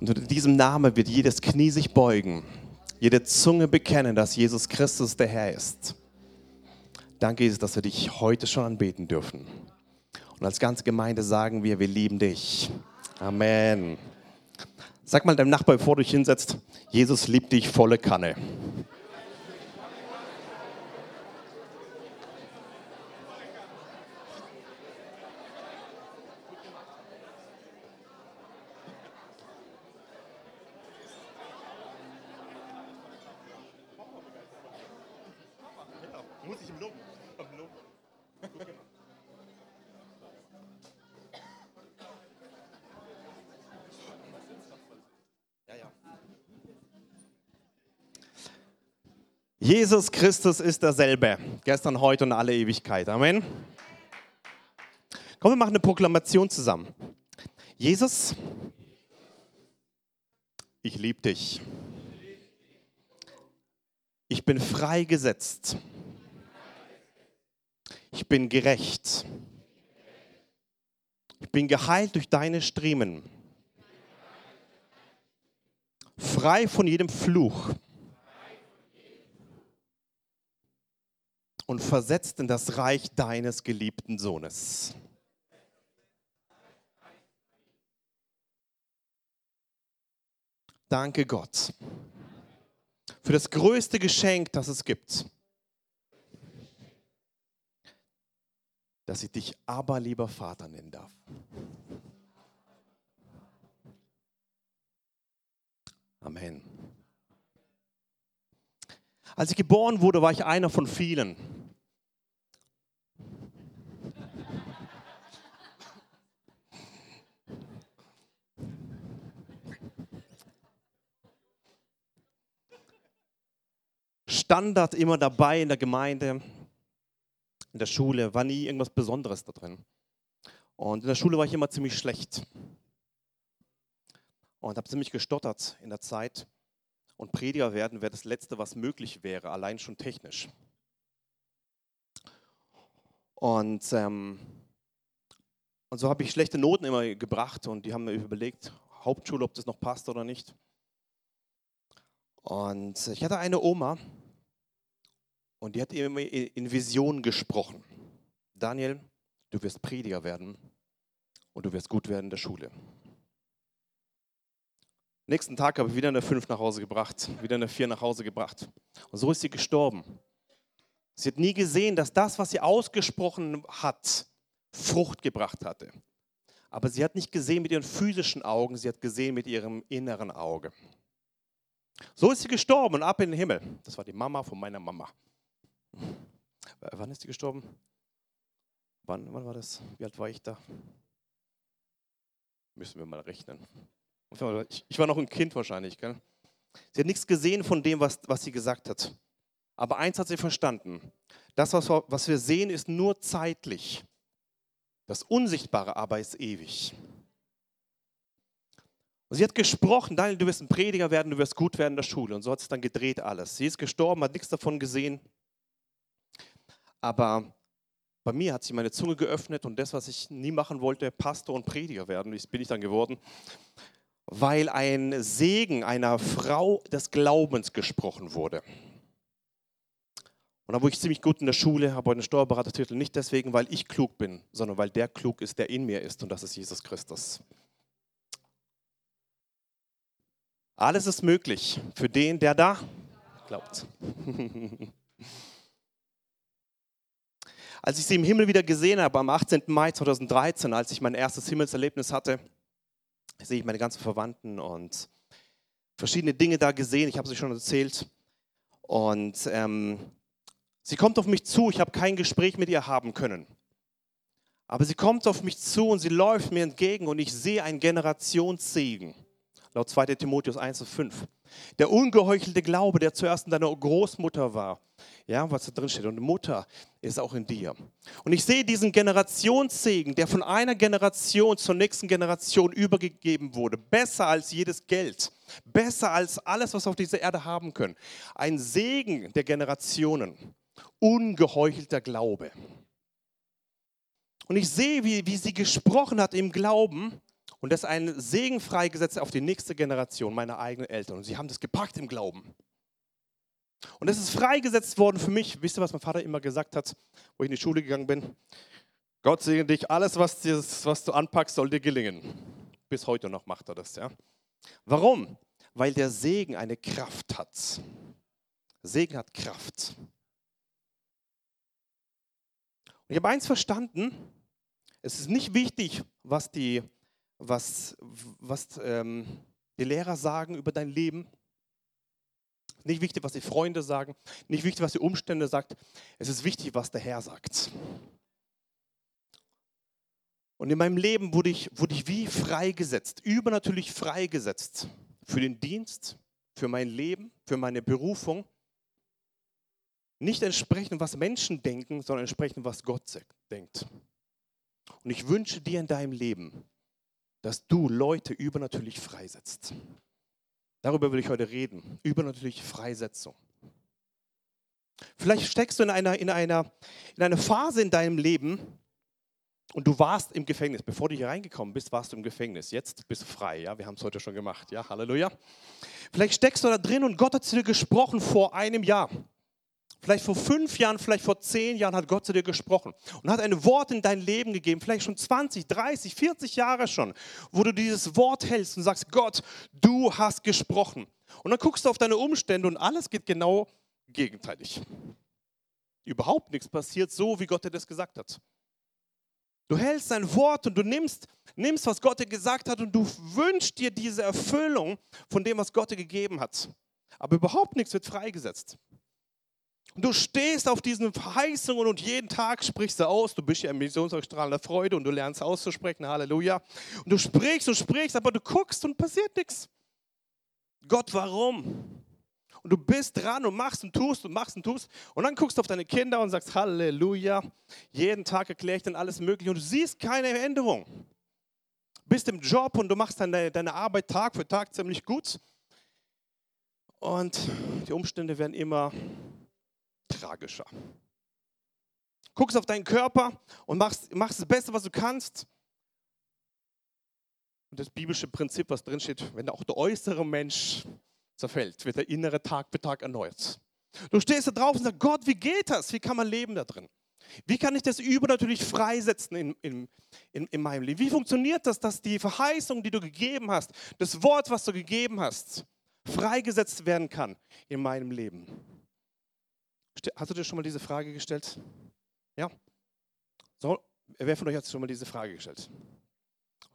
Und unter diesem Namen wird jedes Knie sich beugen, jede Zunge bekennen, dass Jesus Christus der Herr ist. Danke, Jesus, dass wir dich heute schon anbeten dürfen. Und als ganze Gemeinde sagen wir, wir lieben dich. Amen. Sag mal deinem Nachbar, bevor du dich hinsetzt, Jesus liebt dich volle Kanne. Jesus Christus ist derselbe, gestern, heute und alle Ewigkeit. Amen. Komm, wir machen eine Proklamation zusammen. Jesus, ich liebe dich. Ich bin freigesetzt. Ich bin gerecht. Ich bin geheilt durch deine Striemen. Frei von jedem Fluch und versetzt in das Reich deines geliebten Sohnes. Danke Gott für das größte Geschenk, das es gibt. Dass ich dich aber lieber Vater nennen darf. Amen. Als ich geboren wurde, war ich einer von vielen. Standard immer dabei in der Gemeinde, in der Schule, war nie irgendwas Besonderes da drin. Und in der Schule war ich immer ziemlich schlecht. Und habe ziemlich gestottert in der Zeit. Und Prediger werden wäre das Letzte, was möglich wäre, allein schon technisch. Und, ähm, und so habe ich schlechte Noten immer gebracht und die haben mir überlegt, Hauptschule, ob das noch passt oder nicht. Und ich hatte eine Oma, und die hat immer in Visionen gesprochen. Daniel, du wirst Prediger werden und du wirst gut werden in der Schule. Nächsten Tag habe ich wieder eine 5 nach Hause gebracht, wieder eine 4 nach Hause gebracht. Und so ist sie gestorben. Sie hat nie gesehen, dass das, was sie ausgesprochen hat, Frucht gebracht hatte. Aber sie hat nicht gesehen mit ihren physischen Augen, sie hat gesehen mit ihrem inneren Auge. So ist sie gestorben und ab in den Himmel. Das war die Mama von meiner Mama. Wann ist sie gestorben? Wann, wann war das? Wie alt war ich da? Müssen wir mal rechnen. Ich war noch ein Kind wahrscheinlich. Gell? Sie hat nichts gesehen von dem, was, was sie gesagt hat. Aber eins hat sie verstanden. Das, was, was wir sehen, ist nur zeitlich. Das Unsichtbare aber ist ewig. Und sie hat gesprochen, Daniel, du wirst ein Prediger werden, du wirst gut werden in der Schule. Und so hat es dann gedreht alles. Sie ist gestorben, hat nichts davon gesehen. Aber bei mir hat sich meine Zunge geöffnet und das, was ich nie machen wollte, Pastor und Prediger werden, das bin ich dann geworden, weil ein Segen einer Frau des Glaubens gesprochen wurde. Und da wurde ich ziemlich gut in der Schule, habe einen Steuerberatertitel, nicht deswegen, weil ich klug bin, sondern weil der klug ist, der in mir ist und das ist Jesus Christus. Alles ist möglich für den, der da glaubt. Als ich sie im Himmel wieder gesehen habe, am 18. Mai 2013, als ich mein erstes Himmelserlebnis hatte, sehe ich meine ganzen Verwandten und verschiedene Dinge da gesehen. Ich habe sie schon erzählt. Und ähm, sie kommt auf mich zu. Ich habe kein Gespräch mit ihr haben können. Aber sie kommt auf mich zu und sie läuft mir entgegen und ich sehe einen Generationssegen. Laut 2. Timotheus 1 und 5. Der ungeheuchelte Glaube, der zuerst in deiner Großmutter war, ja, was da drin steht. Und Mutter ist auch in dir. Und ich sehe diesen Generationssegen, der von einer Generation zur nächsten Generation übergegeben wurde. Besser als jedes Geld. Besser als alles, was wir auf dieser Erde haben können. Ein Segen der Generationen. Ungeheuchelter Glaube. Und ich sehe, wie, wie sie gesprochen hat im Glauben Und das ist ein Segen freigesetzt auf die nächste Generation, meine eigenen Eltern. Und sie haben das gepackt im Glauben. Und es ist freigesetzt worden für mich. Wisst ihr, was mein Vater immer gesagt hat, wo ich in die Schule gegangen bin? Gott segne dich, alles, was, dir, was du anpackst, soll dir gelingen. Bis heute noch macht er das. Ja? Warum? Weil der Segen eine Kraft hat. Segen hat Kraft. Und ich habe eins verstanden, es ist nicht wichtig, was die, was, was, ähm, die Lehrer sagen über dein Leben. Nicht wichtig, was die Freunde sagen. Nicht wichtig, was die Umstände sagt. Es ist wichtig, was der Herr sagt. Und in meinem Leben wurde ich, wurde ich wie freigesetzt, übernatürlich freigesetzt für den Dienst, für mein Leben, für meine Berufung. Nicht entsprechend, was Menschen denken, sondern entsprechend, was Gott denkt. Und ich wünsche dir in deinem Leben, dass du Leute übernatürlich freisetzt. Darüber will ich heute reden. Übernatürliche Freisetzung. Vielleicht steckst du in einer, in, einer, in einer Phase in deinem Leben und du warst im Gefängnis. Bevor du hier reingekommen bist, warst du im Gefängnis. Jetzt bist du frei. Ja, wir haben es heute schon gemacht. Ja, Halleluja. Vielleicht steckst du da drin und Gott hat zu dir gesprochen vor einem Jahr. Vielleicht vor fünf Jahren, vielleicht vor zehn Jahren hat Gott zu dir gesprochen und hat ein Wort in dein Leben gegeben, vielleicht schon 20, 30, 40 Jahre schon, wo du dieses Wort hältst und sagst, Gott, du hast gesprochen. Und dann guckst du auf deine Umstände und alles geht genau gegenteilig. Überhaupt nichts passiert so, wie Gott dir das gesagt hat. Du hältst ein Wort und du nimmst, nimmst, was Gott dir gesagt hat und du wünschst dir diese Erfüllung von dem, was Gott dir gegeben hat. Aber überhaupt nichts wird freigesetzt. Und du stehst auf diesen Verheißungen und jeden Tag sprichst du aus. Du bist ja im Missionsausstrahlender Freude und du lernst auszusprechen. Halleluja. Und du sprichst und sprichst, aber du guckst und passiert nichts. Gott, warum? Und du bist dran und machst und tust und machst und tust. Und dann guckst du auf deine Kinder und sagst Halleluja. Jeden Tag erkläre ich dann alles Mögliche und du siehst keine Änderung. Bist im Job und du machst deine, deine Arbeit Tag für Tag ziemlich gut. Und die Umstände werden immer tragischer. Guckst auf deinen Körper und machst, machst das Beste, was du kannst. Und das biblische Prinzip, was drin steht, wenn auch der äußere Mensch zerfällt, wird der innere Tag für Tag erneuert. Du stehst da drauf und sagst, Gott, wie geht das? Wie kann man leben da drin? Wie kann ich das übernatürlich freisetzen in, in, in, in meinem Leben? Wie funktioniert das, dass die Verheißung, die du gegeben hast, das Wort, was du gegeben hast, freigesetzt werden kann in meinem Leben? Hast du dir schon mal diese Frage gestellt? Ja? So, wer von euch hat schon mal diese Frage gestellt?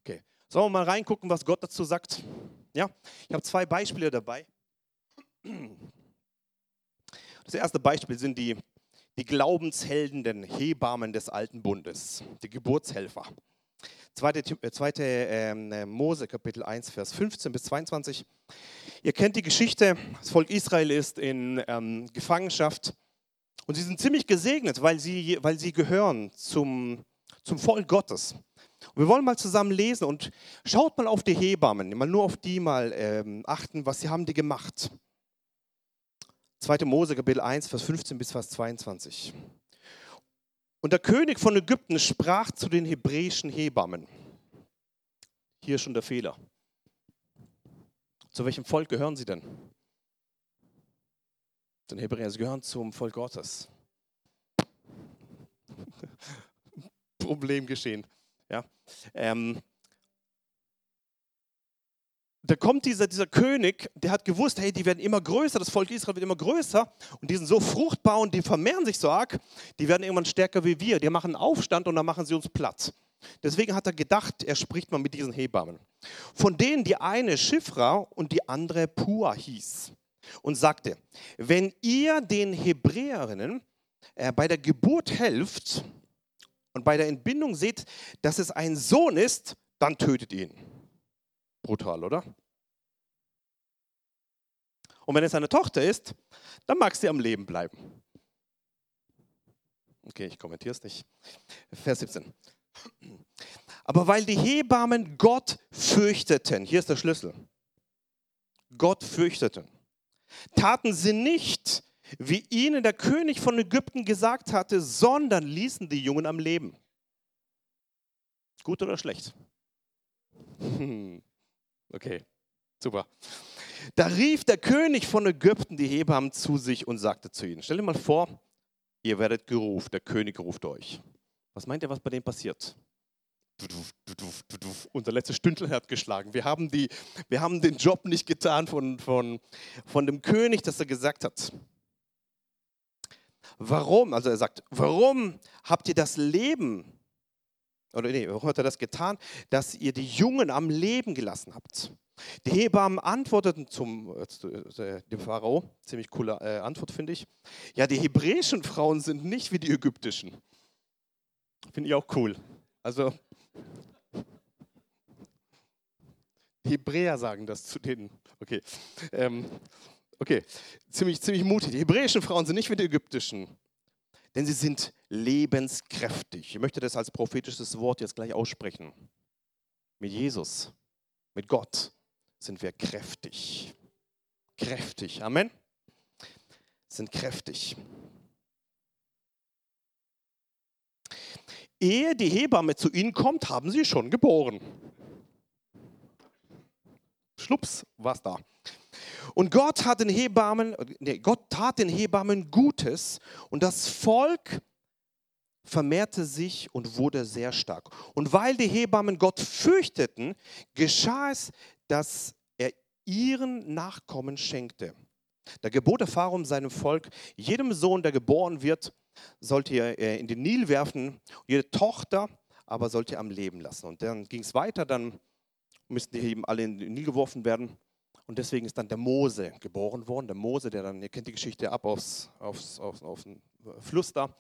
Okay. Sollen wir mal reingucken, was Gott dazu sagt? Ja? Ich habe zwei Beispiele dabei. Das erste Beispiel sind die, die Glaubenshelden, den Hebammen des Alten Bundes, die Geburtshelfer. Zweite, zweite äh, Mose, Kapitel 1, Vers 15 bis 22. Ihr kennt die Geschichte, das Volk Israel ist in ähm, Gefangenschaft und sie sind ziemlich gesegnet, weil sie, weil sie gehören zum, zum Volk Gottes. Und wir wollen mal zusammen lesen und schaut mal auf die Hebammen, mal nur auf die mal ähm, achten, was sie haben die gemacht. 2. Mose, Kapitel 1, Vers 15 bis Vers 22. Und der König von Ägypten sprach zu den hebräischen Hebammen. Hier ist schon der Fehler. Zu welchem Volk gehören sie denn? Den Hebräer, gehören zum Volk Gottes. Problem geschehen. Ja. Ähm, da kommt dieser, dieser König, der hat gewusst, hey, die werden immer größer, das Volk Israel wird immer größer und die sind so fruchtbar und die vermehren sich so arg, die werden irgendwann stärker wie wir. Die machen Aufstand und dann machen sie uns platt. Deswegen hat er gedacht, er spricht mal mit diesen Hebammen. Von denen die eine Schifra und die andere Pua hieß und sagte, wenn ihr den Hebräerinnen äh, bei der Geburt helft und bei der Entbindung seht, dass es ein Sohn ist, dann tötet ihn. Brutal, oder? Und wenn es eine Tochter ist, dann mag sie am Leben bleiben. Okay, ich kommentiere es nicht. Vers 17. Aber weil die Hebammen Gott fürchteten, hier ist der Schlüssel, Gott fürchteten, taten sie nicht, wie ihnen der König von Ägypten gesagt hatte, sondern ließen die Jungen am Leben. Gut oder schlecht? Okay, super. Da rief der König von Ägypten die Hebammen zu sich und sagte zu ihnen, stell dir mal vor, ihr werdet gerufen, der König ruft euch. Was meint ihr, was bei dem passiert? Unser letztes Stündel hat geschlagen. Wir haben, die, wir haben den Job nicht getan von, von, von dem König, dass er gesagt hat. Warum? Also er sagt, warum habt ihr das Leben, oder nee, warum hat er das getan, dass ihr die Jungen am Leben gelassen habt? Die Hebammen antworteten zum, äh, dem Pharao, ziemlich coole äh, Antwort finde ich. Ja, die hebräischen Frauen sind nicht wie die ägyptischen. Finde ich auch cool. Also, Hebräer sagen das zu denen. Okay. Ähm, okay, ziemlich, ziemlich mutig. Die hebräischen Frauen sind nicht wie die ägyptischen, denn sie sind lebenskräftig. Ich möchte das als prophetisches Wort jetzt gleich aussprechen. Mit Jesus, mit Gott sind wir kräftig. Kräftig. Amen. Sind kräftig. Ehe die Hebamme zu ihnen kommt, haben sie schon geboren. Schlups, was da. Und Gott hat den Hebammen, nee, Gott tat den Hebammen Gutes und das Volk vermehrte sich und wurde sehr stark. Und weil die Hebammen Gott fürchteten, geschah es, dass er ihren Nachkommen schenkte. Da gebot der Pharao seinem Volk, jedem Sohn, der geboren wird, sollte ihr äh, in den Nil werfen, jede Tochter aber sollte ihr am Leben lassen. Und dann ging es weiter, dann müssten die eben alle in den Nil geworfen werden. Und deswegen ist dann der Mose geboren worden. Der Mose, der dann, ihr kennt die Geschichte, ab aufs, aufs, aufs, auf den Fluss da.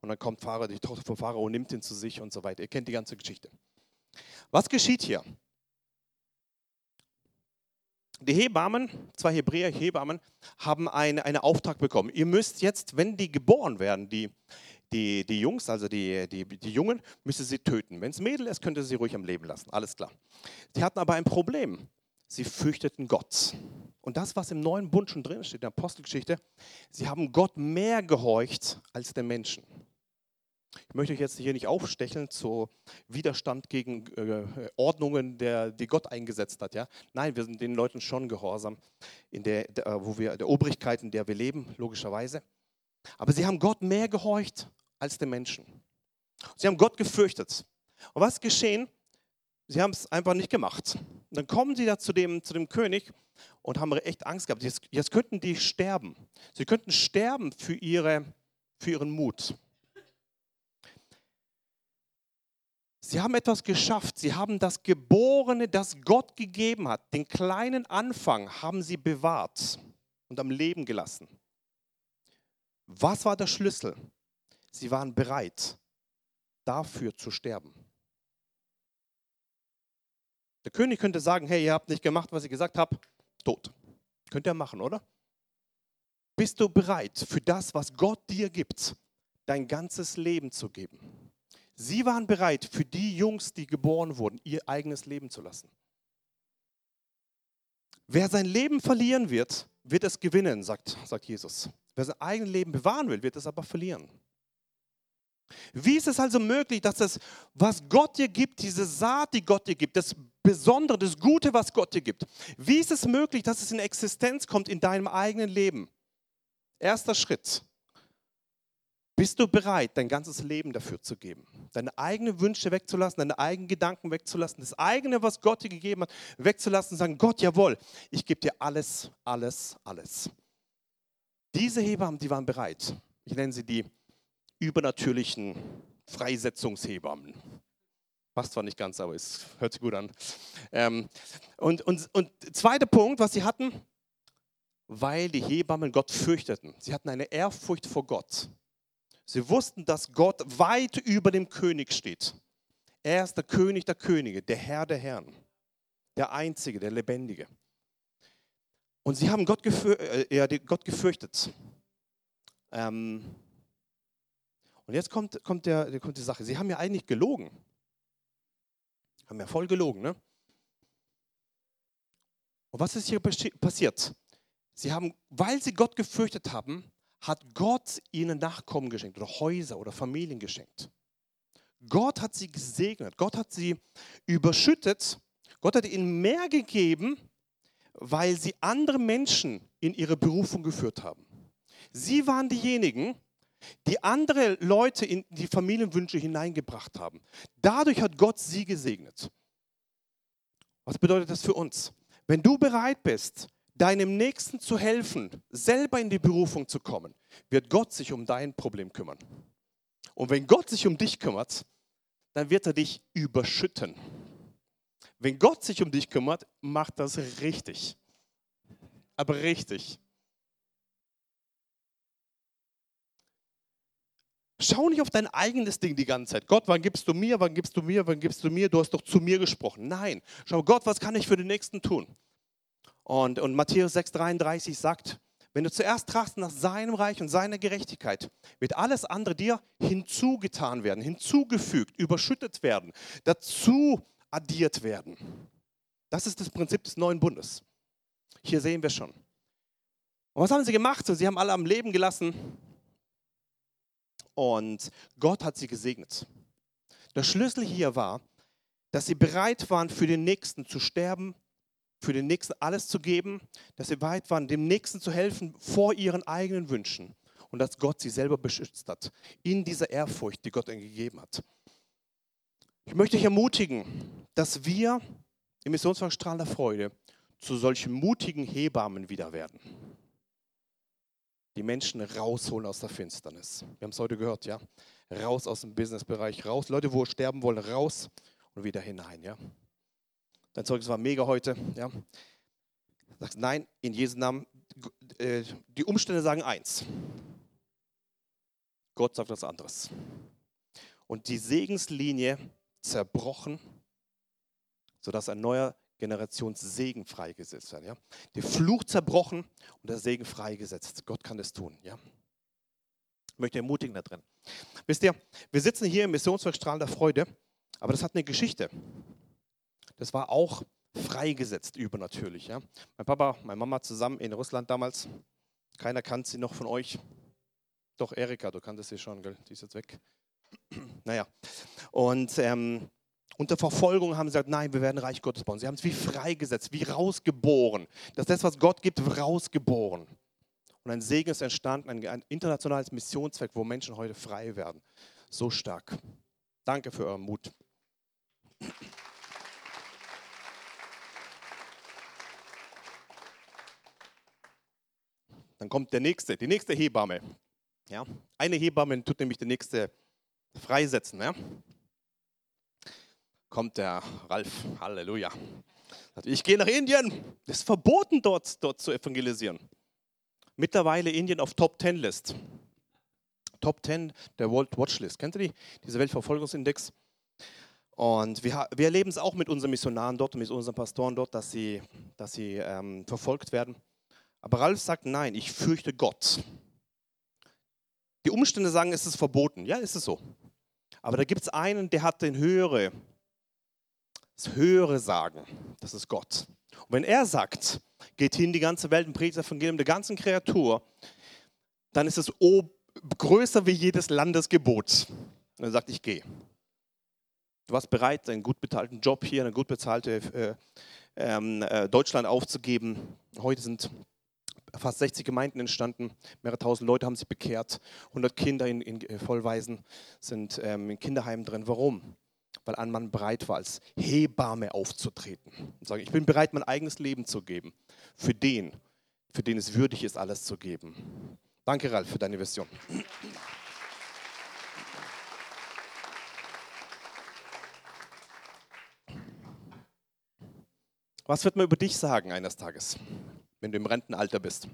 Und dann kommt Pharao, die Tochter von Pharao nimmt ihn zu sich und so weiter. Ihr kennt die ganze Geschichte. Was geschieht hier? Die Hebammen, zwei Hebräer Hebammen, haben einen, einen Auftrag bekommen. Ihr müsst jetzt, wenn die geboren werden, die, die, die Jungs, also die, die, die Jungen, müsst ihr sie töten. Wenn es Mädel ist, könnt ihr sie ruhig am Leben lassen. Alles klar. Sie hatten aber ein Problem. Sie fürchteten Gott. Und das, was im neuen Bund schon drin steht, in der Apostelgeschichte, sie haben Gott mehr gehorcht als den Menschen. Ich möchte euch jetzt hier nicht aufstecheln zu Widerstand gegen äh, Ordnungen, der, die Gott eingesetzt hat. Ja? Nein, wir sind den Leuten schon gehorsam, in der, der, wo wir, der Obrigkeit, in der wir leben, logischerweise. Aber sie haben Gott mehr gehorcht als den Menschen. Sie haben Gott gefürchtet. Und was geschehen? Sie haben es einfach nicht gemacht. Und dann kommen sie da zu dem, zu dem König und haben echt Angst gehabt. Jetzt, jetzt könnten die sterben. Sie könnten sterben für, ihre, für ihren Mut. Sie haben etwas geschafft. Sie haben das Geborene, das Gott gegeben hat, den kleinen Anfang haben sie bewahrt und am Leben gelassen. Was war der Schlüssel? Sie waren bereit, dafür zu sterben. Der König könnte sagen, hey, ihr habt nicht gemacht, was ich gesagt habe, tot. Könnt ihr machen, oder? Bist du bereit, für das, was Gott dir gibt, dein ganzes Leben zu geben? Sie waren bereit, für die Jungs, die geboren wurden, ihr eigenes Leben zu lassen. Wer sein Leben verlieren wird, wird es gewinnen, sagt, sagt Jesus. Wer sein eigenes Leben bewahren will, wird es aber verlieren. Wie ist es also möglich, dass das, was Gott dir gibt, diese Saat, die Gott dir gibt, das Besondere, das Gute, was Gott dir gibt, wie ist es möglich, dass es in Existenz kommt in deinem eigenen Leben? Erster Schritt. Bist du bereit, dein ganzes Leben dafür zu geben? Deine eigenen Wünsche wegzulassen, deine eigenen Gedanken wegzulassen, das eigene, was Gott dir gegeben hat, wegzulassen und sagen, Gott, jawohl, ich gebe dir alles, alles, alles. Diese Hebammen, die waren bereit. Ich nenne sie die übernatürlichen Freisetzungshebammen. Passt zwar nicht ganz, aber es hört sich gut an. Ähm, und, und, und zweiter Punkt, was sie hatten, weil die Hebammen Gott fürchteten. Sie hatten eine Ehrfurcht vor Gott. Sie wussten, dass Gott weit über dem König steht. Er ist der König der Könige, der Herr der Herren, der Einzige, der Lebendige. Und sie haben Gott, gefür äh, Gott gefürchtet. Ähm und jetzt kommt, kommt, der, kommt die Sache. Sie haben ja eigentlich gelogen. Haben ja voll gelogen, ne? Und was ist hier passiert? Sie haben, weil sie Gott gefürchtet haben, hat Gott ihnen Nachkommen geschenkt oder Häuser oder Familien geschenkt. Gott hat sie gesegnet. Gott hat sie überschüttet. Gott hat ihnen mehr gegeben, weil sie andere Menschen in ihre Berufung geführt haben. Sie waren diejenigen, die andere Leute in die Familienwünsche hineingebracht haben. Dadurch hat Gott sie gesegnet. Was bedeutet das für uns? Wenn du bereit bist, deinem Nächsten zu helfen, selber in die Berufung zu kommen, wird Gott sich um dein Problem kümmern. Und wenn Gott sich um dich kümmert, dann wird er dich überschütten. Wenn Gott sich um dich kümmert, macht das richtig. Aber richtig. Schau nicht auf dein eigenes Ding die ganze Zeit. Gott, wann gibst du mir, wann gibst du mir, wann gibst du mir? Du hast doch zu mir gesprochen. Nein, schau, Gott, was kann ich für den Nächsten tun? Und, und Matthäus 6,33 sagt, wenn du zuerst trachst nach seinem Reich und seiner Gerechtigkeit, wird alles andere dir hinzugetan werden, hinzugefügt, überschüttet werden, dazu addiert werden. Das ist das Prinzip des neuen Bundes. Hier sehen wir schon. Und was haben sie gemacht? Sie haben alle am Leben gelassen und Gott hat sie gesegnet. Der Schlüssel hier war, dass sie bereit waren, für den Nächsten zu sterben, für den Nächsten alles zu geben, dass sie bereit waren, dem Nächsten zu helfen vor ihren eigenen Wünschen und dass Gott sie selber beschützt hat, in dieser Ehrfurcht, die Gott ihnen gegeben hat. Ich möchte euch ermutigen, dass wir im Missionswerk Strahl der Freude zu solchen mutigen Hebammen wieder werden die Menschen rausholen aus der Finsternis. Wir haben es heute gehört, ja. Raus aus dem Businessbereich, raus. Leute, wo sterben wollen, raus und wieder hinein, ja. Dein Zeugnis war mega heute, ja. Sagst, nein, in Jesu Namen. Äh, die Umstände sagen eins. Gott sagt was anderes. Und die Segenslinie zerbrochen, sodass ein neuer Generationssegen freigesetzt werden. Ja? Der Fluch zerbrochen und der Segen freigesetzt. Gott kann das tun. Ja? Ich möchte ermutigen da drin. Wisst ihr, wir sitzen hier im Missionswerk Strahlen der Freude, aber das hat eine Geschichte. Das war auch freigesetzt übernatürlich. Ja? Mein Papa, meine Mama zusammen in Russland damals. Keiner kannte sie noch von euch. Doch, Erika, du kanntest sie schon, gell? die ist jetzt weg. naja, und ähm, unter Verfolgung haben sie gesagt, nein, wir werden Reich Gottes bauen. Sie haben es wie freigesetzt, wie rausgeboren. Das ist das, was Gott gibt, rausgeboren. Und ein Segen ist entstanden, ein, ein internationales Missionszweck, wo Menschen heute frei werden. So stark. Danke für euren Mut. Dann kommt der nächste, die nächste Hebamme. Ja, eine Hebamme tut nämlich die nächste freisetzen. Ja? kommt der Ralf, Halleluja. Ich gehe nach Indien. Es ist verboten, dort, dort zu evangelisieren. Mittlerweile Indien auf Top 10 List. Top 10 der World Watch List. Kennt ihr die? Diese Weltverfolgungsindex. Und wir, wir erleben es auch mit unseren Missionaren dort, mit unseren Pastoren dort, dass sie, dass sie ähm, verfolgt werden. Aber Ralf sagt, nein, ich fürchte Gott. Die Umstände sagen, es ist verboten. Ja, ist es so. Aber da gibt es einen, der hat den höhere das Höhere sagen, das ist Gott. Und wenn er sagt, geht hin die ganze Welt und predigt das Evangelium der ganzen Kreatur, dann ist es größer wie jedes Landesgebot. Und er sagt, ich gehe. Du warst bereit, einen gut bezahlten Job hier, eine gut bezahlte äh, ähm, äh, Deutschland aufzugeben. Heute sind fast 60 Gemeinden entstanden, mehrere tausend Leute haben sich bekehrt, 100 Kinder in, in äh, Vollweisen sind ähm, in Kinderheimen drin. Warum? weil ein Mann bereit war, als Hebamme aufzutreten und sagen, ich bin bereit, mein eigenes Leben zu geben für den, für den es würdig ist, alles zu geben. Danke, Ralf, für deine Vision. Was wird man über dich sagen eines Tages, wenn du im Rentenalter bist?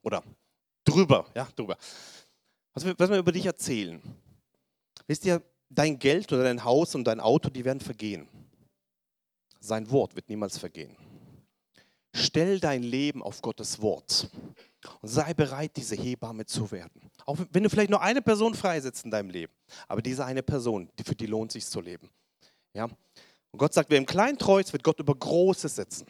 Oder drüber, ja, drüber. Was wird man über dich erzählen? Wisst ihr, dein Geld oder dein Haus und dein Auto, die werden vergehen. Sein Wort wird niemals vergehen. Stell dein Leben auf Gottes Wort und sei bereit, diese Hebamme zu werden. Auch wenn du vielleicht nur eine Person freisetzt in deinem Leben, aber diese eine Person, die für die lohnt sich zu leben. Ja? Und Gott sagt, wer im Kleinen treu ist, wird Gott über Großes setzen.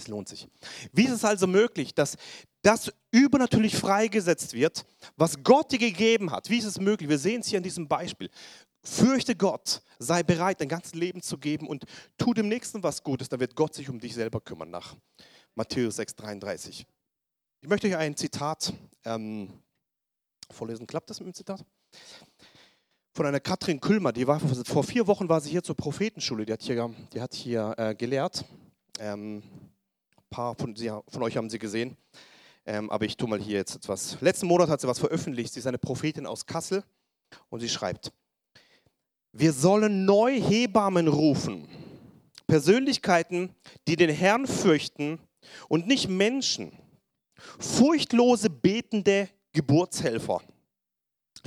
Es lohnt sich. Wie ist es also möglich, dass das übernatürlich freigesetzt wird, was Gott dir gegeben hat? Wie ist es möglich? Wir sehen es hier in diesem Beispiel. Fürchte Gott, sei bereit, dein ganzes Leben zu geben und tu dem Nächsten was Gutes, dann wird Gott sich um dich selber kümmern, nach Matthäus 6,33. Ich möchte euch ein Zitat ähm, vorlesen. Klappt das mit dem Zitat? Von einer Katrin Kühlmer, die war vor vier Wochen war sie hier zur Prophetenschule, die hat hier, die hat hier äh, gelehrt. Ähm, paar von, sie, von, euch haben sie gesehen. Ähm, aber ich tue mal hier jetzt etwas. Letzten Monat hat sie was veröffentlicht. Sie ist eine Prophetin aus Kassel und sie schreibt, wir sollen neu Hebammen rufen. Persönlichkeiten, die den Herrn fürchten und nicht Menschen. Furchtlose, betende Geburtshelfer,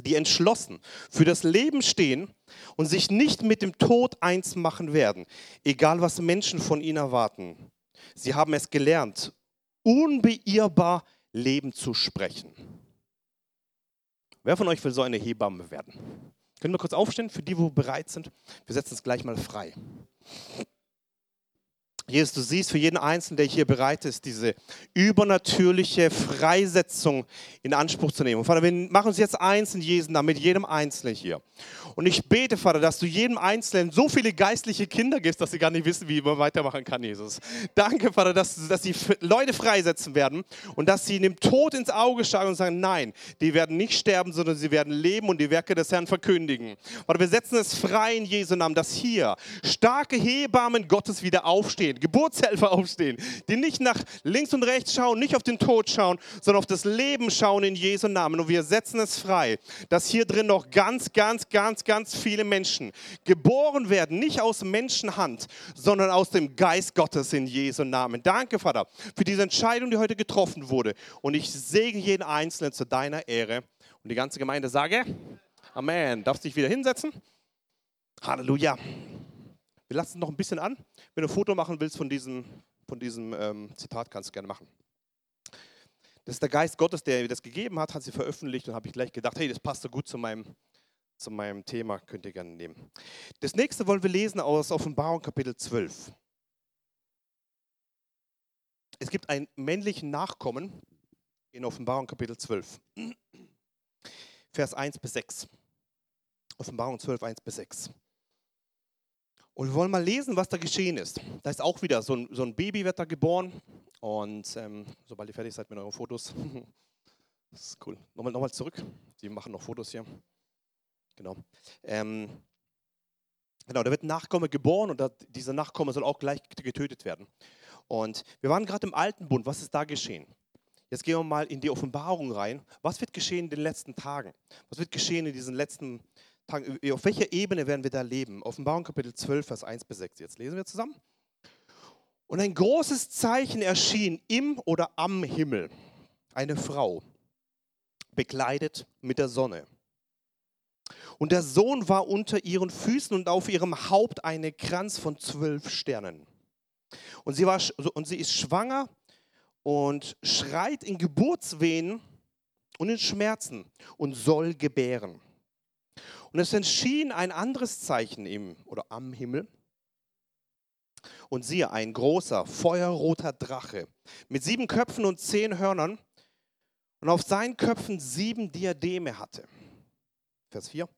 die entschlossen für das Leben stehen und sich nicht mit dem Tod eins machen werden, egal was Menschen von ihnen erwarten. Sie haben es gelernt, unbeirrbar Leben zu sprechen. Wer von euch will so eine Hebamme werden? Können wir kurz aufstehen für die, wo bereit sind? Wir setzen es gleich mal frei. Jesus, du siehst für jeden Einzelnen, der hier bereit ist, diese übernatürliche Freisetzung in Anspruch zu nehmen. Und Vater, wir machen uns jetzt eins in Jesu Namen, mit jedem Einzelnen hier. Und ich bete, Vater, dass du jedem Einzelnen so viele geistliche Kinder gibst, dass sie gar nicht wissen, wie man weitermachen kann, Jesus. Danke, Vater, dass, dass die Leute freisetzen werden und dass sie dem Tod ins Auge schauen und sagen, nein, die werden nicht sterben, sondern sie werden leben und die Werke des Herrn verkündigen. Vater, wir setzen es frei in Jesu Namen, dass hier starke Hebammen Gottes wieder aufstehen, Geburtshelfer aufstehen, die nicht nach links und rechts schauen, nicht auf den Tod schauen, sondern auf das Leben schauen in Jesu Namen. Und wir setzen es frei, dass hier drin noch ganz, ganz, ganz, ganz, viele Menschen geboren werden, nicht aus Menschenhand, sondern aus dem Geist Gottes in Jesu Namen. Danke, Vater, für diese Entscheidung, die heute getroffen wurde. Und ich segne jeden Einzelnen zu deiner Ehre. Und die ganze Gemeinde sage, Amen. Darfst dich wieder hinsetzen? Halleluja. Wir lassen noch ein bisschen an. Wenn du ein Foto machen willst von diesem, von diesem ähm, Zitat, kannst du gerne machen. Das ist der Geist Gottes, der mir das gegeben hat, hat sie veröffentlicht und habe ich gleich gedacht, hey, das passt so gut zu meinem zu meinem Thema, könnt ihr gerne nehmen. Das nächste wollen wir lesen aus Offenbarung Kapitel 12. Es gibt einen männlichen Nachkommen in Offenbarung Kapitel 12. Vers 1 bis 6. Offenbarung 12, 1 bis 6. Und wir wollen mal lesen, was da geschehen ist. Da ist auch wieder so ein, so ein Baby wird da geboren. Und ähm, sobald ihr fertig seid mit euren Fotos, das ist cool. Nochmal, nochmal zurück. Die machen noch Fotos hier. Genau. Ähm, genau, da wird ein Nachkomme geboren und dieser Nachkomme soll auch gleich getötet werden. Und wir waren gerade im Alten Bund. Was ist da geschehen? Jetzt gehen wir mal in die Offenbarung rein. Was wird geschehen in den letzten Tagen? Was wird geschehen in diesen letzten Tagen? Auf welcher Ebene werden wir da leben? Offenbarung Kapitel 12, Vers 1 bis 6. Jetzt lesen wir zusammen. Und ein großes Zeichen erschien im oder am Himmel. Eine Frau, bekleidet mit der Sonne und der Sohn war unter ihren Füßen und auf ihrem Haupt eine Kranz von zwölf Sternen. Und sie, war, und sie ist schwanger und schreit in Geburtswehen und in Schmerzen und soll gebären. Und es erschien ein anderes Zeichen im oder am Himmel. Und siehe, ein großer, feuerroter Drache mit sieben Köpfen und zehn Hörnern und auf seinen Köpfen sieben Diademe hatte. Vers 4.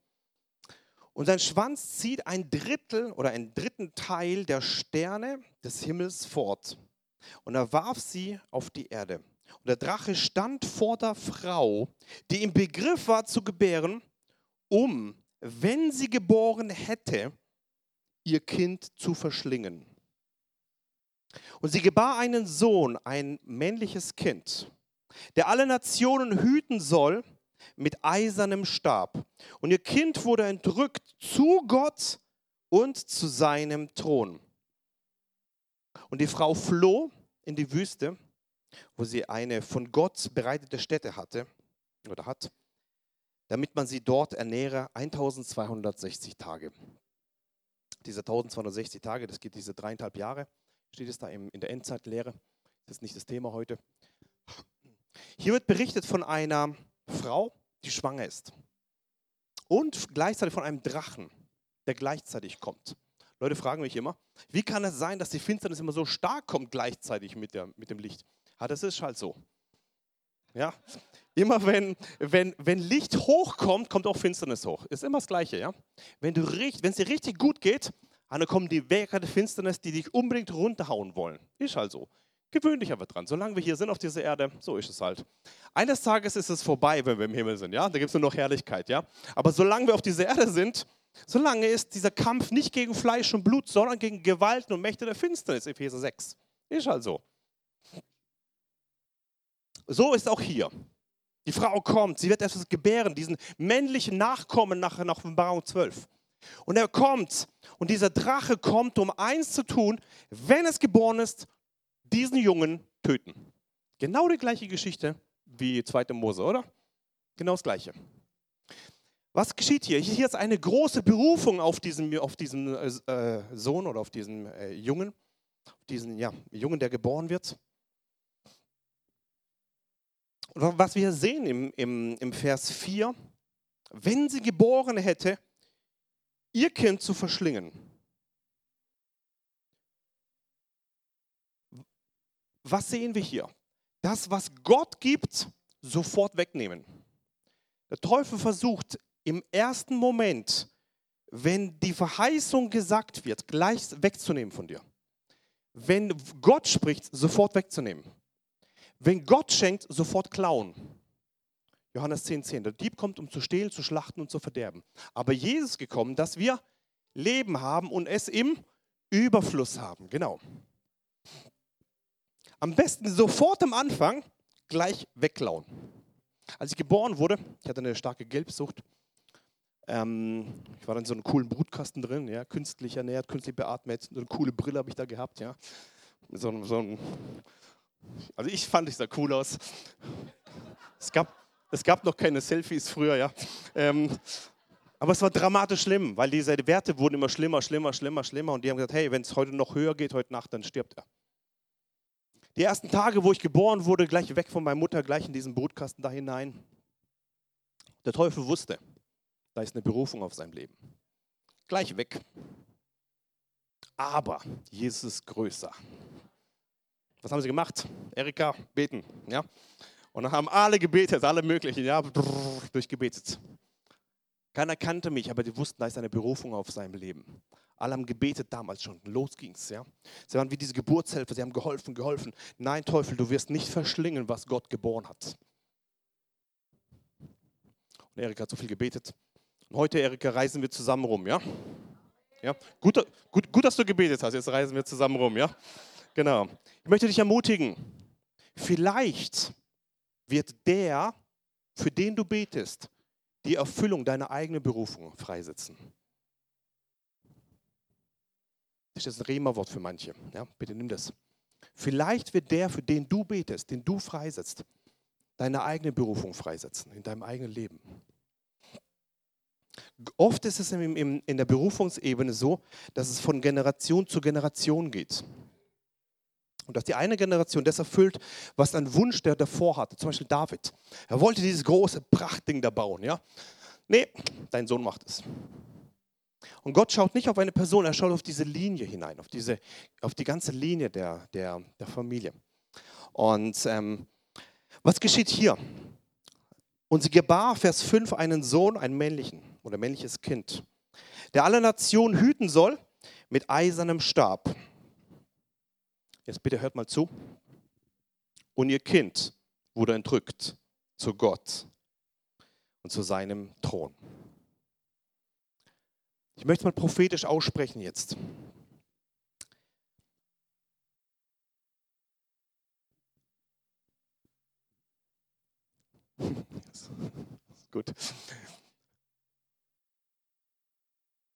Und sein Schwanz zieht ein Drittel oder einen dritten Teil der Sterne des Himmels fort. Und er warf sie auf die Erde. Und der Drache stand vor der Frau, die im Begriff war zu gebären, um, wenn sie geboren hätte, ihr Kind zu verschlingen. Und sie gebar einen Sohn, ein männliches Kind, der alle Nationen hüten soll mit eisernem Stab. Und ihr Kind wurde entrückt zu Gott und zu seinem Thron. Und die Frau floh in die Wüste, wo sie eine von Gott bereitete Stätte hatte oder hat, damit man sie dort ernähre 1260 Tage. Diese 1260 Tage, das geht diese dreieinhalb Jahre, steht es da in der Endzeitlehre. Das ist nicht das Thema heute. Hier wird berichtet von einer Frau, die schwanger ist. Und gleichzeitig von einem Drachen, der gleichzeitig kommt. Leute fragen mich immer, wie kann es sein, dass die Finsternis immer so stark kommt gleichzeitig mit, der, mit dem Licht? Ja, das ist halt so. Ja? Immer wenn, wenn, wenn Licht hochkommt, kommt auch Finsternis hoch. Ist immer das Gleiche, ja? Wenn es dir richtig gut geht, dann kommen die Werke der Finsternis, die dich unbedingt runterhauen wollen. Ist halt so. Gewöhn dich aber dran. Solange wir hier sind auf dieser Erde, so ist es halt. Eines Tages ist es vorbei, wenn wir im Himmel sind, ja? Da gibt es nur noch Herrlichkeit, ja? Aber solange wir auf dieser Erde sind, solange ist dieser Kampf nicht gegen Fleisch und Blut, sondern gegen Gewalten und Mächte der Finsternis, Epheser 6. Ist halt so. So ist auch hier. Die Frau kommt, sie wird etwas gebären, diesen männlichen Nachkommen nach, nach Offenbarung 12. Und er kommt und dieser Drache kommt, um eins zu tun, wenn es geboren ist, diesen Jungen töten. Genau die gleiche Geschichte wie 2. Mose, oder? Genau das gleiche. Was geschieht hier? Hier ist eine große Berufung auf diesen, auf diesen äh, Sohn oder auf diesen äh, Jungen, diesen ja, Jungen, der geboren wird. Was wir sehen im, im, im Vers 4, wenn sie geboren hätte, ihr Kind zu verschlingen. Was sehen wir hier? Das, was Gott gibt, sofort wegnehmen. Der Teufel versucht im ersten Moment, wenn die Verheißung gesagt wird, gleich wegzunehmen von dir. Wenn Gott spricht, sofort wegzunehmen. Wenn Gott schenkt, sofort klauen. Johannes 10, 10. Der Dieb kommt, um zu stehlen, zu schlachten und zu verderben. Aber Jesus ist gekommen, dass wir Leben haben und es im Überfluss haben. Genau. Am besten sofort am Anfang gleich wegklauen. Als ich geboren wurde, ich hatte eine starke Gelbsucht, ähm, ich war dann in so einem coolen Brutkasten drin, ja, künstlich ernährt, künstlich beatmet. So eine coole Brille habe ich da gehabt, ja. So, so ein, also ich fand, ich sah cool aus. Es gab, es gab noch keine Selfies früher, ja. Ähm, aber es war dramatisch schlimm, weil diese Werte wurden immer schlimmer, schlimmer, schlimmer, schlimmer. Und die haben gesagt, hey, wenn es heute noch höher geht, heute Nacht, dann stirbt er. Die ersten Tage, wo ich geboren wurde, gleich weg von meiner Mutter, gleich in diesen Brutkasten da hinein. Der Teufel wusste, da ist eine Berufung auf seinem Leben. Gleich weg. Aber Jesus ist größer. Was haben sie gemacht? Erika, beten. Ja? Und dann haben alle gebetet, alle möglichen, ja, durchgebetet. Keiner kannte mich, aber die wussten, da ist eine Berufung auf seinem Leben. Alle haben gebetet damals schon. Los ging's. Ja? Sie waren wie diese Geburtshelfer, sie haben geholfen, geholfen. Nein, Teufel, du wirst nicht verschlingen, was Gott geboren hat. Und Erika hat so viel gebetet. Und heute, Erika, reisen wir zusammen rum, ja? Ja, gut, gut, gut, dass du gebetet hast. Jetzt reisen wir zusammen rum, ja? Genau. Ich möchte dich ermutigen. Vielleicht wird der, für den du betest, die Erfüllung deiner eigenen Berufung freisetzen. Das ist ein Rema-Wort für manche. Ja, bitte nimm das. Vielleicht wird der, für den du betest, den du freisetzt, deine eigene Berufung freisetzen in deinem eigenen Leben. Oft ist es in der Berufungsebene so, dass es von Generation zu Generation geht. Und dass die eine Generation das erfüllt, was ein Wunsch der davor hatte. Zum Beispiel David. Er wollte dieses große Prachtding da bauen. Ja? Nee, dein Sohn macht es. Und Gott schaut nicht auf eine Person, er schaut auf diese Linie hinein, auf, diese, auf die ganze Linie der, der, der Familie. Und ähm, was geschieht hier? Und sie gebar, Vers 5, einen Sohn, einen männlichen oder männliches Kind, der alle Nationen hüten soll mit eisernem Stab. Jetzt bitte hört mal zu. Und ihr Kind wurde entrückt zu Gott und zu seinem Thron. Ich möchte mal prophetisch aussprechen jetzt. Gut.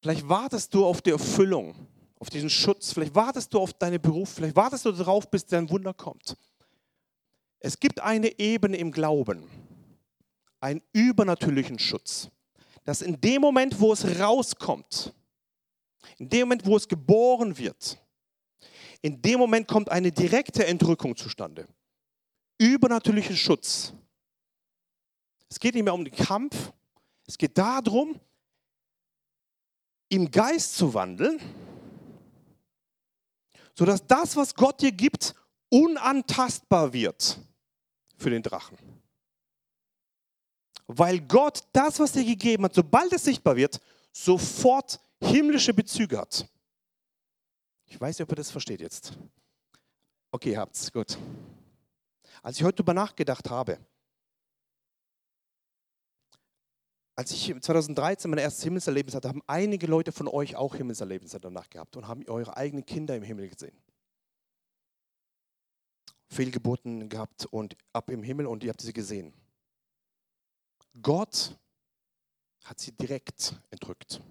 Vielleicht wartest du auf die Erfüllung, auf diesen Schutz. Vielleicht wartest du auf deine Beruf. Vielleicht wartest du darauf, bis dein Wunder kommt. Es gibt eine Ebene im Glauben, einen übernatürlichen Schutz, dass in dem Moment, wo es rauskommt, in dem Moment, wo es geboren wird, in dem Moment kommt eine direkte Entrückung zustande. Übernatürlicher Schutz. Es geht nicht mehr um den Kampf. Es geht darum, im Geist zu wandeln, sodass das, was Gott dir gibt, unantastbar wird für den Drachen. weil Gott das, was er gegeben hat, sobald es sichtbar wird, sofort himmlische Bezüge hat. Ich weiß nicht, ob ihr das versteht jetzt. Okay, habt's, gut. Als ich heute darüber nachgedacht habe, als ich 2013 mein erstes Himmelserlebnis hatte, haben einige Leute von euch auch Himmelserlebnisse danach gehabt und haben eure eigenen Kinder im Himmel gesehen. Fehlgeburten gehabt und ab im Himmel und ihr habt sie gesehen. Gott hat sie direkt entrückt.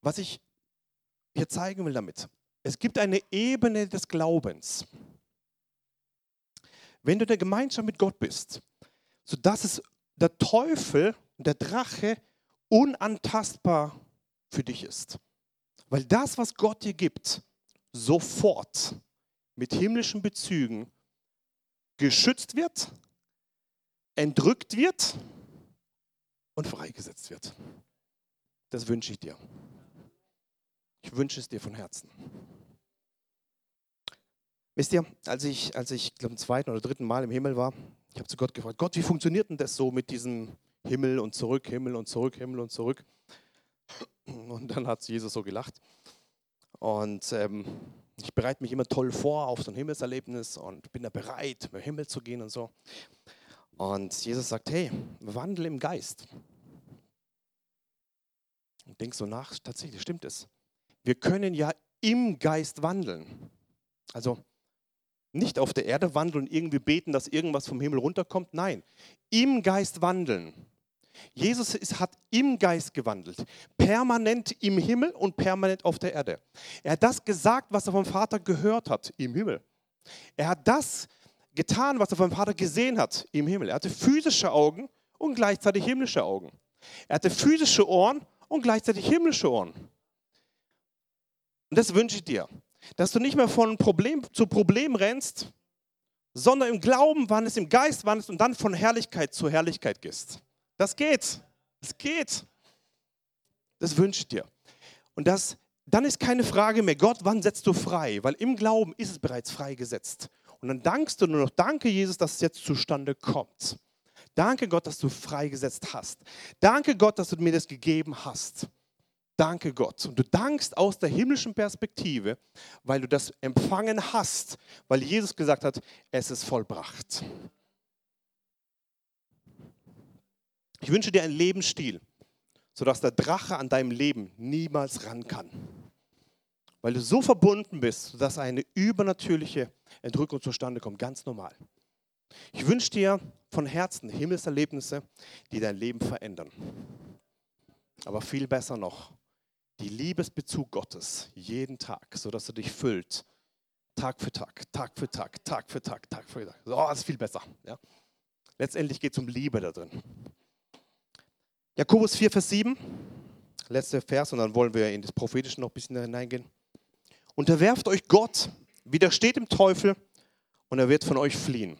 Was ich hier zeigen will damit, es gibt eine Ebene des Glaubens. Wenn du in der Gemeinschaft mit Gott bist, sodass es der Teufel der Drache unantastbar für dich ist. Weil das, was Gott dir gibt, sofort mit himmlischen Bezügen geschützt wird, entrückt wird und freigesetzt wird. Das wünsche ich dir. Ich wünsche es dir von Herzen. Wisst ihr, als ich, als ich glaube, zweiten oder dritten Mal im Himmel war, ich habe zu Gott gefragt, Gott, wie funktioniert denn das so mit diesem Himmel und zurück, Himmel und zurück, Himmel und zurück? Und dann hat Jesus so gelacht. Und ähm, ich bereite mich immer toll vor auf so ein Himmelserlebnis und bin da bereit, im Himmel zu gehen und so. Und Jesus sagt, hey, wandel im Geist. Und denk so nach, tatsächlich stimmt es. Wir können ja im Geist wandeln. Also nicht auf der Erde wandeln und irgendwie beten, dass irgendwas vom Himmel runterkommt. Nein, im Geist wandeln. Jesus ist, hat im Geist gewandelt, permanent im Himmel und permanent auf der Erde. Er hat das gesagt, was er vom Vater gehört hat, im Himmel. Er hat das getan, was er vom Vater gesehen hat, im Himmel. Er hatte physische Augen und gleichzeitig himmlische Augen. Er hatte physische Ohren und gleichzeitig himmlische Ohren. Und das wünsche ich dir, dass du nicht mehr von Problem zu Problem rennst, sondern im Glauben wandelst, im Geist wandelst und dann von Herrlichkeit zu Herrlichkeit gehst. Das geht. Das geht. Das wünsche ich dir. Und das, dann ist keine Frage mehr, Gott, wann setzt du frei? Weil im Glauben ist es bereits freigesetzt. Und dann dankst du nur noch, danke Jesus, dass es jetzt zustande kommt. Danke Gott, dass du freigesetzt hast. Danke Gott, dass du mir das gegeben hast. Danke Gott. Und du dankst aus der himmlischen Perspektive, weil du das empfangen hast, weil Jesus gesagt hat, es ist vollbracht. Ich wünsche dir einen Lebensstil, sodass der Drache an deinem Leben niemals ran kann. Weil du so verbunden bist, dass eine übernatürliche Entrückung zustande kommt, ganz normal. Ich wünsche dir von Herzen Himmelserlebnisse, die dein Leben verändern. Aber viel besser noch, die Liebesbezug Gottes jeden Tag, sodass er dich füllt. Tag für Tag, Tag für Tag, Tag für Tag, Tag für Tag. Oh, das ist viel besser. Ja? Letztendlich geht es um Liebe da drin. Jakobus 4, Vers 7, letzter Vers, und dann wollen wir in das Prophetische noch ein bisschen hineingehen. Unterwerft euch Gott, widersteht dem Teufel, und er wird von euch fliehen.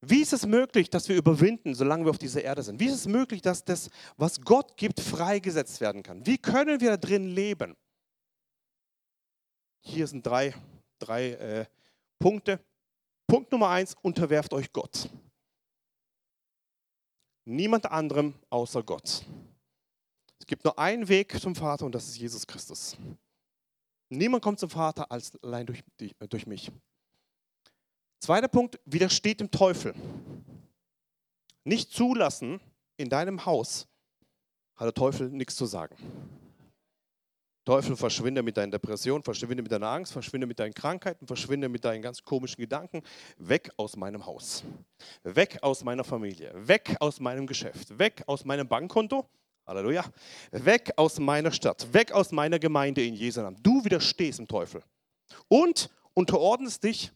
Wie ist es möglich, dass wir überwinden, solange wir auf dieser Erde sind? Wie ist es möglich, dass das, was Gott gibt, freigesetzt werden kann? Wie können wir da drin leben? Hier sind drei, drei äh, Punkte. Punkt Nummer eins, unterwerft euch Gott. Niemand anderem außer Gott. Es gibt nur einen Weg zum Vater und das ist Jesus Christus. Niemand kommt zum Vater als allein durch, äh, durch mich. Zweiter Punkt, widersteht dem Teufel. Nicht zulassen in deinem Haus, hat der Teufel nichts zu sagen. Teufel, verschwinde mit deinen Depressionen, verschwinde mit deiner Angst, verschwinde mit deinen Krankheiten, verschwinde mit deinen ganz komischen Gedanken. Weg aus meinem Haus. Weg aus meiner Familie. Weg aus meinem Geschäft. Weg aus meinem Bankkonto. Halleluja. Weg aus meiner Stadt. Weg aus meiner Gemeinde in Jesu Namen. Du widerstehst dem Teufel. Und unterordnest dich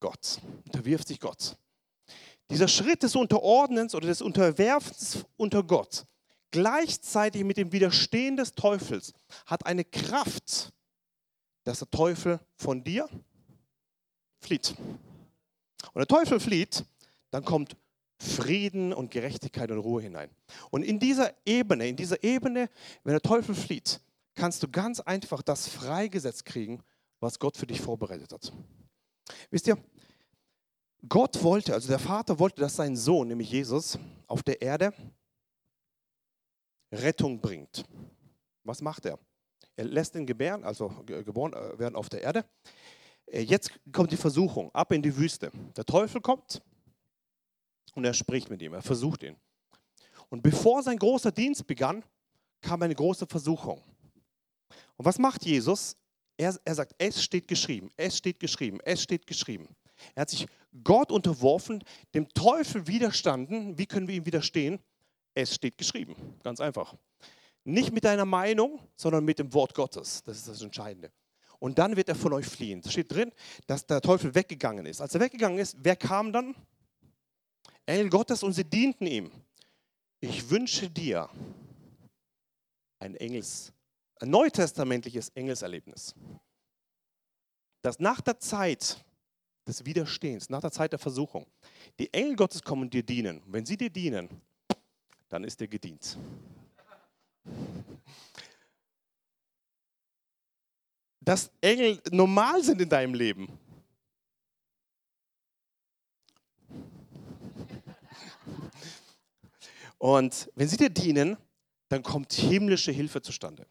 Gott. Unterwirfst dich Gott. Dieser Schritt des Unterordnens oder des Unterwerfens unter Gott gleichzeitig mit dem Widerstehen des Teufels hat eine Kraft, dass der Teufel von dir flieht. Und der Teufel flieht, dann kommt Frieden und Gerechtigkeit und Ruhe hinein. Und in dieser Ebene, in dieser Ebene, wenn der Teufel flieht, kannst du ganz einfach das freigesetzt kriegen, was Gott für dich vorbereitet hat. Wisst ihr, Gott wollte, also der Vater wollte, dass sein Sohn, nämlich Jesus, auf der Erde Rettung bringt. Was macht er? Er lässt ihn gebären, also geboren äh, werden auf der Erde. Äh, jetzt kommt die Versuchung, ab in die Wüste. Der Teufel kommt und er spricht mit ihm, er versucht ihn. Und bevor sein großer Dienst begann, kam eine große Versuchung. Und was macht Jesus? Er, er sagt, es steht geschrieben, es steht geschrieben, es steht geschrieben. Er hat sich Gott unterworfen, dem Teufel widerstanden. Wie können wir ihm widerstehen? Es steht geschrieben. Ganz einfach. Nicht mit deiner Meinung, sondern mit dem Wort Gottes. Das ist das Entscheidende. Und dann wird er von euch fliehen. Es steht drin, dass der Teufel weggegangen ist. Als er weggegangen ist, wer kam dann? Engel Gottes und sie dienten ihm. Ich wünsche dir ein Engels, ein neutestamentliches Engelserlebnis. Dass nach der Zeit des Widerstehens, nach der Zeit der Versuchung, die Engel Gottes kommen und dir dienen. Wenn sie dir dienen, dann ist dir gedient. Dass Engel normal sind in deinem Leben, Und wenn sie dir dienen, dann kommt himmlische Hilfe zustande.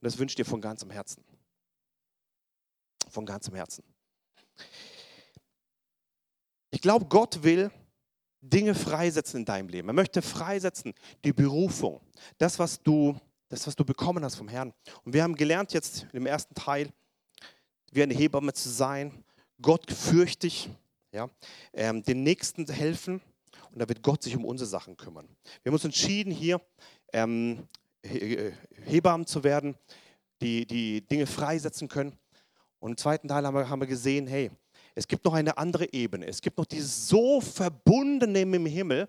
Und das wünsche ich dir von ganzem Herzen. Von ganzem Herzen. Ich glaube, Gott will Dinge freisetzen in deinem Leben. Er möchte freisetzen die Berufung, das, was du, das, was du bekommen hast vom Herrn. Und wir haben gelernt jetzt im ersten Teil, wie eine Hebamme zu sein, Gott fürchtig, ja, ähm, den Nächsten helfen und da wird Gott sich um unsere Sachen kümmern. Wir haben uns entschieden, hier ähm, Hebammen zu werden, die die Dinge freisetzen können. Und im zweiten Teil haben wir, haben wir gesehen, hey, es gibt noch eine andere Ebene. Es gibt noch dieses so Verbundene im Himmel,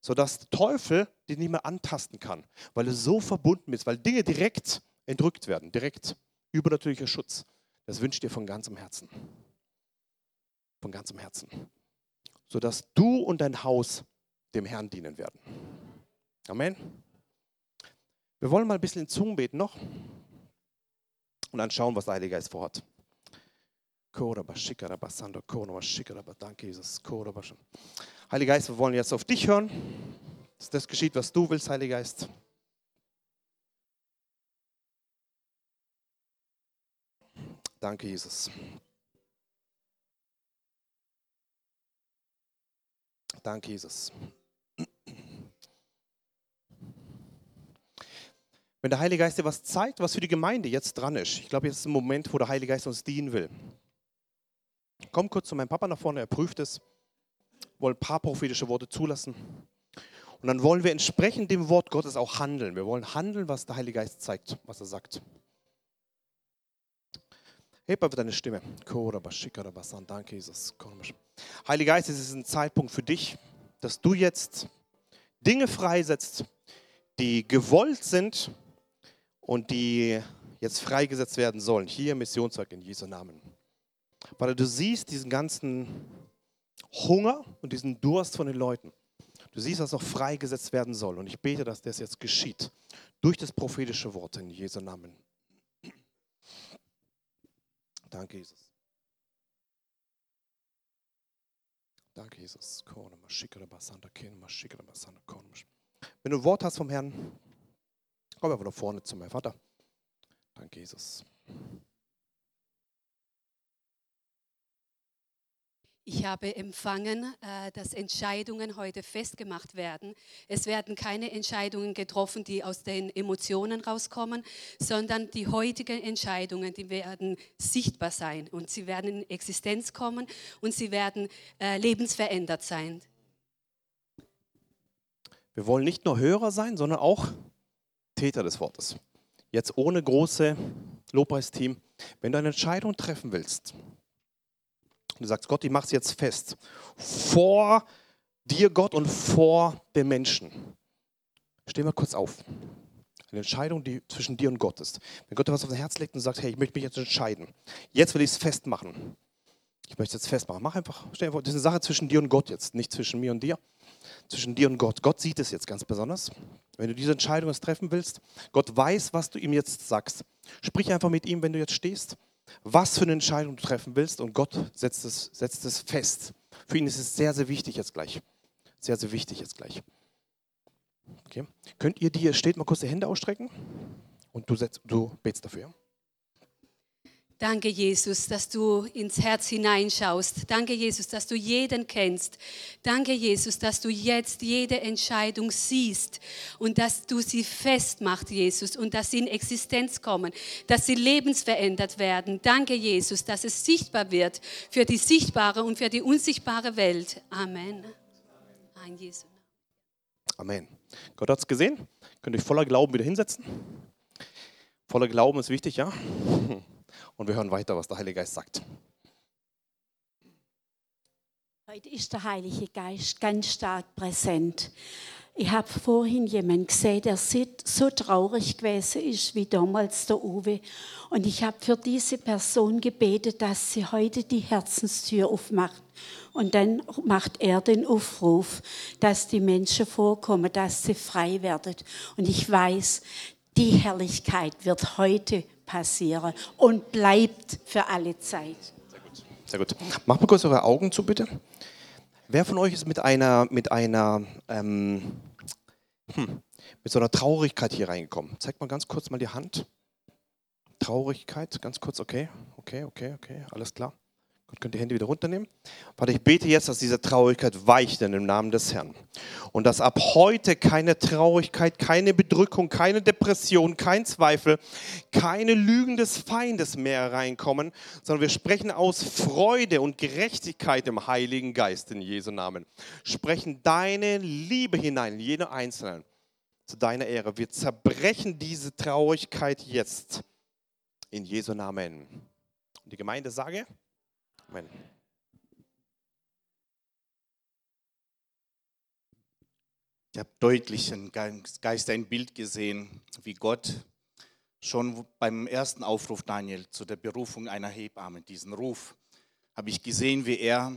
sodass der Teufel dich nicht mehr antasten kann, weil er so verbunden ist, weil Dinge direkt entrückt werden, direkt übernatürlicher Schutz. Das wünsche ich dir von ganzem Herzen. Von ganzem Herzen sodass du und dein Haus dem Herrn dienen werden. Amen. Wir wollen mal ein bisschen in Zungen beten noch und dann schauen, was der Heilige Geist vorhat. Danke, Jesus. Heiliger Geist, wir wollen jetzt auf dich hören, dass das geschieht, was du willst, Heiliger Geist. Danke, Jesus. Danke, Jesus. Wenn der Heilige Geist dir was zeigt, was für die Gemeinde jetzt dran ist, ich glaube, jetzt ist ein Moment, wo der Heilige Geist uns dienen will. Komm kurz zu meinem Papa nach vorne, er prüft es, wollen ein paar prophetische Worte zulassen. Und dann wollen wir entsprechend dem Wort Gottes auch handeln. Wir wollen handeln, was der Heilige Geist zeigt, was er sagt. Heb einfach deine Stimme. Danke, Jesus. Heiliger Geist, es ist ein Zeitpunkt für dich, dass du jetzt Dinge freisetzt, die gewollt sind und die jetzt freigesetzt werden sollen. Hier Missionswerk in Jesu Namen. Weil du siehst diesen ganzen Hunger und diesen Durst von den Leuten. Du siehst, was auch freigesetzt werden soll. Und ich bete, dass das jetzt geschieht. Durch das prophetische Wort in Jesu Namen. Danke, Jesus. Danke, Jesus. Wenn du ein Wort hast vom Herrn, komm einfach nach vorne zu meinem Vater. Danke, Jesus. Ich habe empfangen, äh, dass Entscheidungen heute festgemacht werden. Es werden keine Entscheidungen getroffen, die aus den Emotionen rauskommen, sondern die heutigen Entscheidungen, die werden sichtbar sein und sie werden in Existenz kommen und sie werden äh, lebensverändert sein. Wir wollen nicht nur Hörer sein, sondern auch Täter des Wortes. Jetzt ohne große Lobpreisteam. Wenn du eine Entscheidung treffen willst, Du sagst, Gott, ich mache es jetzt fest. Vor dir, Gott, und vor den Menschen. Steh mal kurz auf. Eine Entscheidung, die zwischen dir und Gott ist. Wenn Gott dir was auf dein Herz legt und sagt, hey, ich möchte mich jetzt entscheiden. Jetzt will ich es festmachen. Ich möchte es jetzt festmachen. Mach einfach, stell dir vor, das ist eine Sache zwischen dir und Gott jetzt, nicht zwischen mir und dir. Zwischen dir und Gott. Gott sieht es jetzt ganz besonders. Wenn du diese Entscheidung jetzt treffen willst, Gott weiß, was du ihm jetzt sagst. Sprich einfach mit ihm, wenn du jetzt stehst was für eine Entscheidung du treffen willst und Gott setzt es, setzt es fest. Für ihn ist es sehr, sehr wichtig jetzt gleich. Sehr, sehr wichtig jetzt gleich. Okay. Könnt ihr dir, steht mal kurz die Hände ausstrecken und du, setzt, du betest dafür. Danke, Jesus, dass du ins Herz hineinschaust. Danke, Jesus, dass du jeden kennst. Danke, Jesus, dass du jetzt jede Entscheidung siehst und dass du sie festmachst, Jesus, und dass sie in Existenz kommen, dass sie lebensverändert werden. Danke, Jesus, dass es sichtbar wird für die sichtbare und für die unsichtbare Welt. Amen. Ein Jesu. Amen. Gott hat es gesehen. Könnt ihr euch voller Glauben wieder hinsetzen. Voller Glauben ist wichtig, ja? Und wir hören weiter, was der Heilige Geist sagt. Heute ist der Heilige Geist ganz stark präsent. Ich habe vorhin jemanden gesehen, der so traurig gewesen ist wie damals der Uwe. Und ich habe für diese Person gebetet, dass sie heute die Herzenstür aufmacht. Und dann macht er den Aufruf, dass die Menschen vorkommen, dass sie frei werden. Und ich weiß, die Herrlichkeit wird heute passieren und bleibt für alle Zeit. Sehr gut. Gut. Macht mal kurz eure Augen zu, bitte. Wer von euch ist mit einer, mit einer, ähm, hm, mit so einer Traurigkeit hier reingekommen? Zeigt mal ganz kurz mal die Hand. Traurigkeit, ganz kurz, okay, okay, okay, okay, alles klar. Gut, könnt ihr Hände wieder runternehmen. Vater, ich bete jetzt, dass diese Traurigkeit weicht in dem Namen des Herrn. Und dass ab heute keine Traurigkeit, keine Bedrückung, keine Depression, kein Zweifel, keine Lügen des Feindes mehr reinkommen, sondern wir sprechen aus Freude und Gerechtigkeit im Heiligen Geist in Jesu Namen. Sprechen deine Liebe hinein in jeden Einzelnen zu deiner Ehre. Wir zerbrechen diese Traurigkeit jetzt in Jesu Namen. Und die Gemeinde sage, Amen. Ich habe deutlich im Geist ein Bild gesehen, wie Gott schon beim ersten Aufruf Daniel zu der Berufung einer Hebamme, diesen Ruf, habe ich gesehen, wie er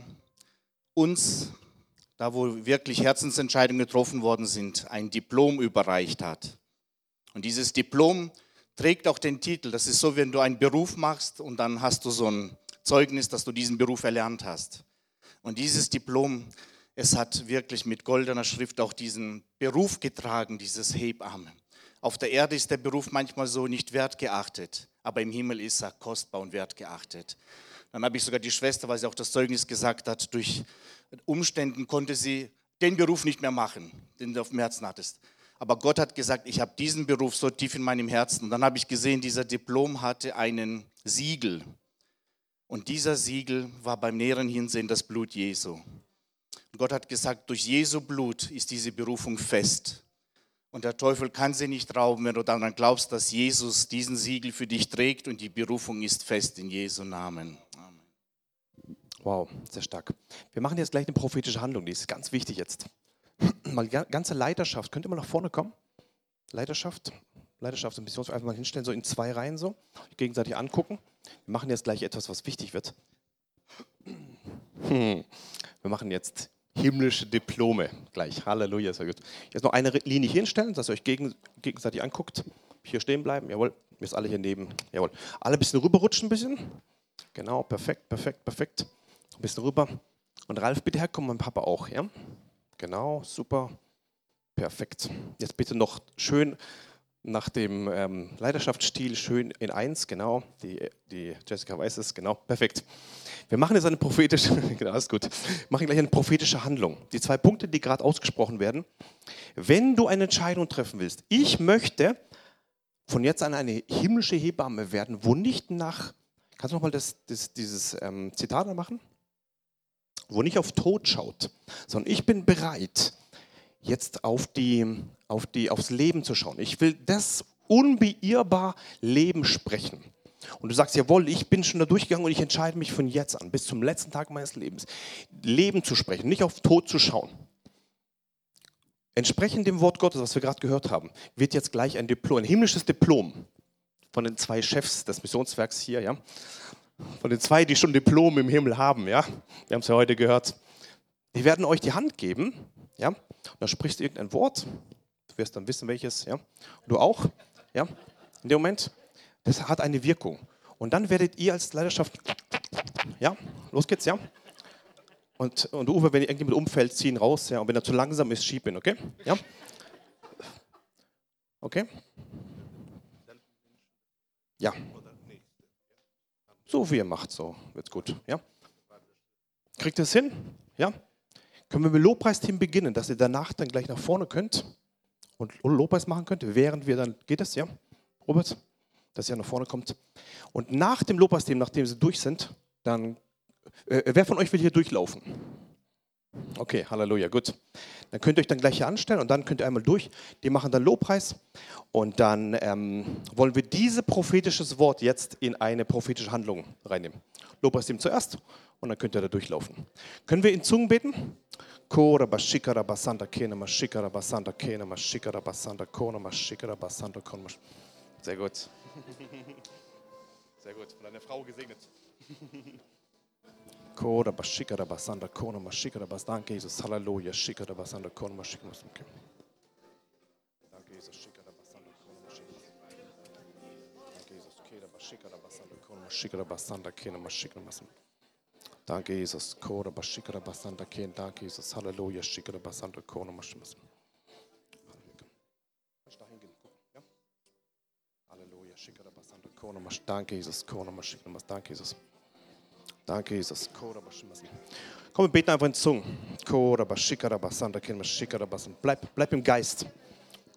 uns, da wo wirklich Herzensentscheidungen getroffen worden sind, ein Diplom überreicht hat. Und dieses Diplom trägt auch den Titel, das ist so, wenn du einen Beruf machst und dann hast du so ein Zeugnis, dass du diesen Beruf erlernt hast. Und dieses Diplom, es hat wirklich mit goldener Schrift auch diesen Beruf getragen, dieses Hebamme. Auf der Erde ist der Beruf manchmal so nicht wertgeachtet, aber im Himmel ist er kostbar und wertgeachtet. Dann habe ich sogar die Schwester, weil sie auch das Zeugnis gesagt hat, durch Umständen konnte sie den Beruf nicht mehr machen, den du auf dem Herzen hattest. Aber Gott hat gesagt, ich habe diesen Beruf so tief in meinem Herzen. Und dann habe ich gesehen, dieser Diplom hatte einen Siegel. Und dieser Siegel war beim näheren Hinsehen das Blut Jesu. Und Gott hat gesagt, durch Jesu Blut ist diese Berufung fest. Und der Teufel kann sie nicht rauben, wenn du daran glaubst, dass Jesus diesen Siegel für dich trägt und die Berufung ist fest in Jesu Namen. Amen. Wow, sehr stark. Wir machen jetzt gleich eine prophetische Handlung, die ist ganz wichtig jetzt. Mal die ganze Leiterschaft, könnt ihr mal nach vorne kommen? Leiterschaft, Leidenschaft und Missionswerk einfach mal hinstellen, so in zwei Reihen so, gegenseitig angucken. Wir machen jetzt gleich etwas, was wichtig wird. Hm. Wir machen jetzt himmlische Diplome gleich. Halleluja, sehr gut. Jetzt noch eine Linie hinstellen, dass ihr euch gegenseitig anguckt. Hier stehen bleiben, jawohl. Wir sind alle hier neben, jawohl. Alle ein bisschen rüberrutschen, ein bisschen. Genau, perfekt, perfekt, perfekt. Ein bisschen rüber. Und Ralf, bitte herkommen, mein Papa auch, ja? Genau, super. Perfekt. Jetzt bitte noch schön nach dem ähm, Leidenschaftsstil schön in eins, genau. Die, die Jessica weiß es, genau, perfekt. Wir machen jetzt eine prophetische, genau, ist gut. machen gleich eine prophetische Handlung. Die zwei Punkte, die gerade ausgesprochen werden. Wenn du eine Entscheidung treffen willst, ich möchte von jetzt an eine himmlische Hebamme werden, wo nicht nach, kannst du nochmal das, das, dieses ähm, Zitat machen? Wo nicht auf Tod schaut, sondern ich bin bereit, jetzt auf die, auf die, aufs Leben zu schauen. Ich will das unbeirrbar Leben sprechen. Und du sagst, jawohl, ich bin schon da durchgegangen und ich entscheide mich von jetzt an, bis zum letzten Tag meines Lebens, Leben zu sprechen, nicht auf Tod zu schauen. Entsprechend dem Wort Gottes, was wir gerade gehört haben, wird jetzt gleich ein Diplom, ein himmlisches Diplom von den zwei Chefs des Missionswerks hier, ja, von den zwei, die schon Diplom im Himmel haben, ja, wir haben es ja heute gehört. Die werden euch die Hand geben ja? Und dann sprichst du irgendein Wort, du wirst dann wissen, welches, ja? Und du auch, ja? In dem Moment, das hat eine Wirkung. Und dann werdet ihr als Leidenschaft, ja, los geht's, ja. Und, und Uwe, wenn irgendjemand umfällt, zieh ihn raus, ja. Und wenn er zu langsam ist, schieb ihn, okay? Ja. Okay? Ja. So wie ihr macht, so wird's gut, ja. Kriegt ihr es hin? Ja. Können wir mit Lobpreisteam beginnen, dass ihr danach dann gleich nach vorne könnt und Lobpreis machen könnt, während wir dann, geht es, ja? Robert? Dass ihr nach vorne kommt. Und nach dem Lobpreisteam, nachdem sie durch sind, dann, äh, wer von euch will hier durchlaufen? Okay, Halleluja, gut. Dann könnt ihr euch dann gleich hier anstellen und dann könnt ihr einmal durch. Die machen dann Lobpreis und dann ähm, wollen wir dieses prophetisches Wort jetzt in eine prophetische Handlung reinnehmen. Lobpreisteam zuerst und dann könnt ihr da durchlaufen. Können wir in Zungen beten? Kora bashikara basanda kena mashikara basanda kena mashikara basanda kona mashikara basanda kona Sehr gut. Sehr gut. Von deiner Frau gesegnet. Kora bashikara basanda kona mashikara basanda. Danke Jesus. Halleluja. Shikara basanda kona mashikara basanda. Danke Jesus. Shikara basanda kona mashikara Danke Jesus. Kera bashikara basanda kona mashikara basanda kena mashikara basanda. Danke, Jesus. Kora bashikara basanda ken. Danke, Jesus. Halleluja. Shikara basanda kona mashimas. Halleluja. Shikara basanda kona mash. Danke, Jesus. Kona mashikara mas. Danke, Jesus. Danke, Jesus. Kora bashimas. Komm, wir beten einfach in Zungen. Kora bashikara basanda ken mashikara basanda. Bleib, bleib im Geist.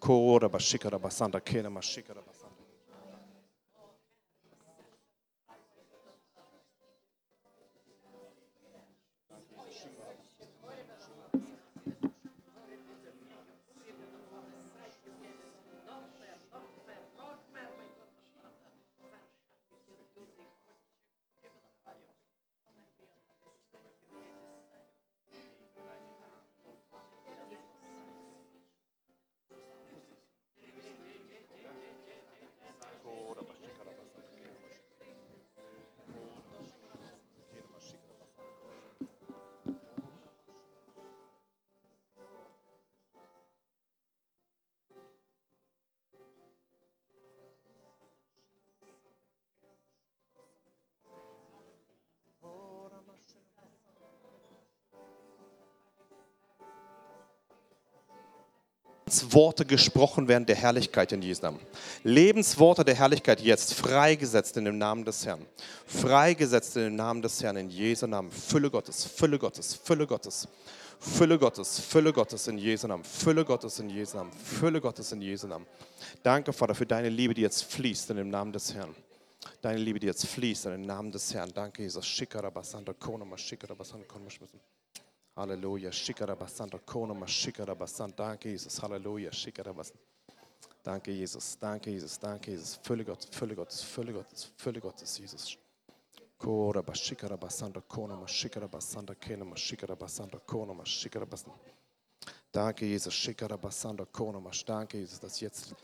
Kora bashikara basanda ken mashikara basanda. Lebensworte gesprochen werden der Herrlichkeit in Jesu Namen. Lebensworte der Herrlichkeit jetzt, freigesetzt in dem Namen des Herrn. Freigesetzt in dem Namen des Herrn in Jesu Namen. Fülle Gottes, Fülle Gottes, Fülle Gottes. Fülle Gottes, Fülle Gottes in Jesu Namen, Fülle Gottes in Jesu Namen, Fülle Gottes in Jesu Namen. Danke, Vater, für deine Liebe, die jetzt fließt in dem Namen des Herrn. Deine Liebe, die jetzt fließt in dem Namen des Herrn. Danke, Jesus. Shikarabasanda konoma, shikarabasanda konoma. Halleluja. Shikarabasanda konoma, shikarabasanda. Danke, Jesus. Halleluja. Shikarabasanda. Danke, Jesus. Danke, Jesus. Danke, Jesus. Fülle Gottes, Fülle Gottes, Fülle Gottes, Fülle Gottes, Jesus. Kora bashikara basanda kona mashikara basanda kena mashikara basanda kona mashikara basanda. Danke, Jesus. Kona mash. Danke, Jesus, dass jetzt